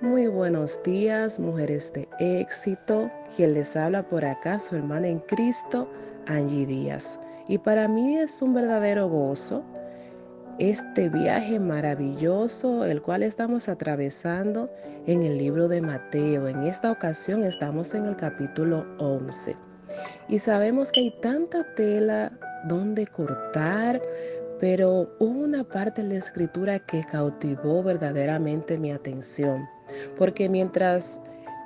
Muy buenos días, mujeres de éxito. Quien les habla por acá, su hermana en Cristo, Angie Díaz. Y para mí es un verdadero gozo este viaje maravilloso, el cual estamos atravesando en el libro de Mateo. En esta ocasión estamos en el capítulo 11. Y sabemos que hay tanta tela donde cortar, pero hubo una parte de la escritura que cautivó verdaderamente mi atención, porque mientras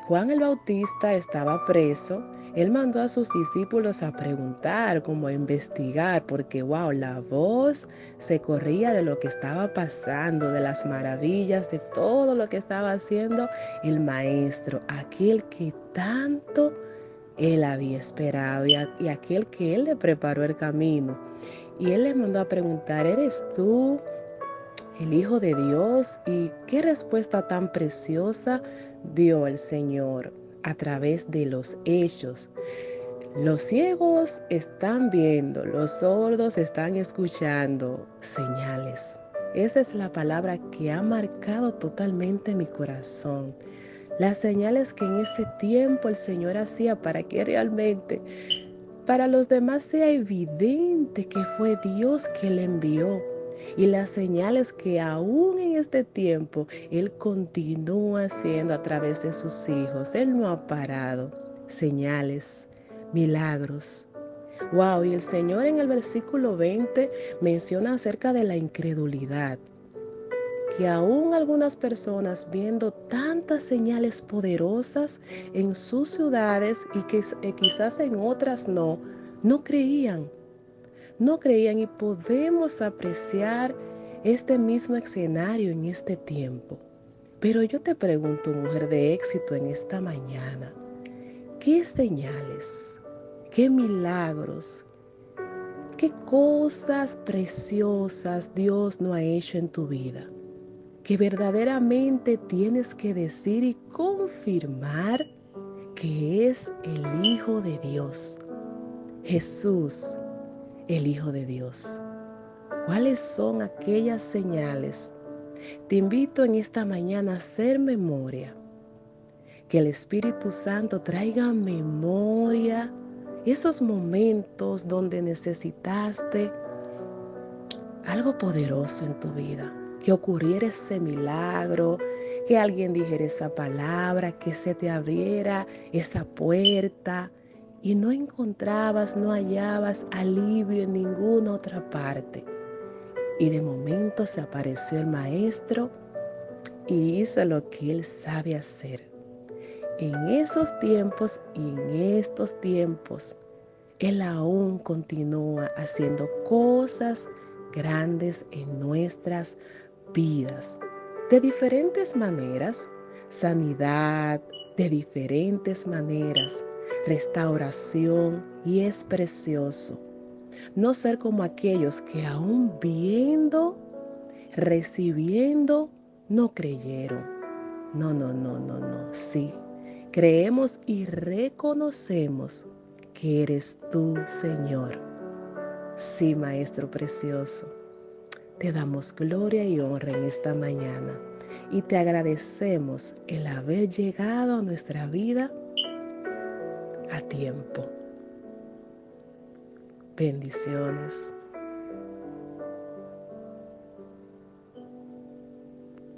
Juan el Bautista estaba preso, él mandó a sus discípulos a preguntar, como a investigar, porque wow, la voz se corría de lo que estaba pasando, de las maravillas, de todo lo que estaba haciendo el maestro, aquel que tanto él había esperado y, aquel que él le preparó el camino. Y él le mandó a preguntar, ¿eres tú el Hijo de Dios? ¿Y qué respuesta tan preciosa dio el Señor a través de los hechos? Los ciegos están viendo, los sordos están escuchando señales. Esa es la palabra que ha marcado totalmente mi corazón. Las señales que en ese tiempo el Señor hacía para que realmente para los demás sea evidente que fue Dios que le envió y las señales que aún en este tiempo Él continúa haciendo a través de sus hijos. Él no ha parado. Señales, milagros. Wow, y el Señor en el versículo 20 menciona acerca de la incredulidad que aún algunas personas viendo tantas señales poderosas en sus ciudades y que quizás en otras no, no creían. No creían y podemos apreciar este mismo escenario en este tiempo. Pero yo te pregunto, mujer de éxito, en esta mañana, ¿qué señales, qué milagros, qué cosas preciosas Dios no ha hecho en tu vida? que verdaderamente tienes que decir y confirmar que es el Hijo de Dios. Jesús, el Hijo de Dios. ¿Cuáles son aquellas señales? Te invito en esta mañana a hacer memoria. Que el Espíritu Santo traiga memoria esos momentos donde necesitaste algo poderoso en tu vida que ocurriera ese milagro, que alguien dijera esa palabra, que se te abriera esa puerta y no encontrabas, no hallabas alivio en ninguna otra parte. Y de momento se apareció el maestro y hizo lo que él sabe hacer. En esos tiempos y en estos tiempos, él aún continúa haciendo cosas grandes en nuestras vidas de diferentes maneras, sanidad de diferentes maneras, restauración y es precioso. No ser como aquellos que aún viendo, recibiendo, no creyeron. No, no, no, no, no, sí. Creemos y reconocemos que eres tú, Señor. Sí, Maestro Precioso. Te damos gloria y honra en esta mañana y te agradecemos el haber llegado a nuestra vida tiempo. Bendiciones.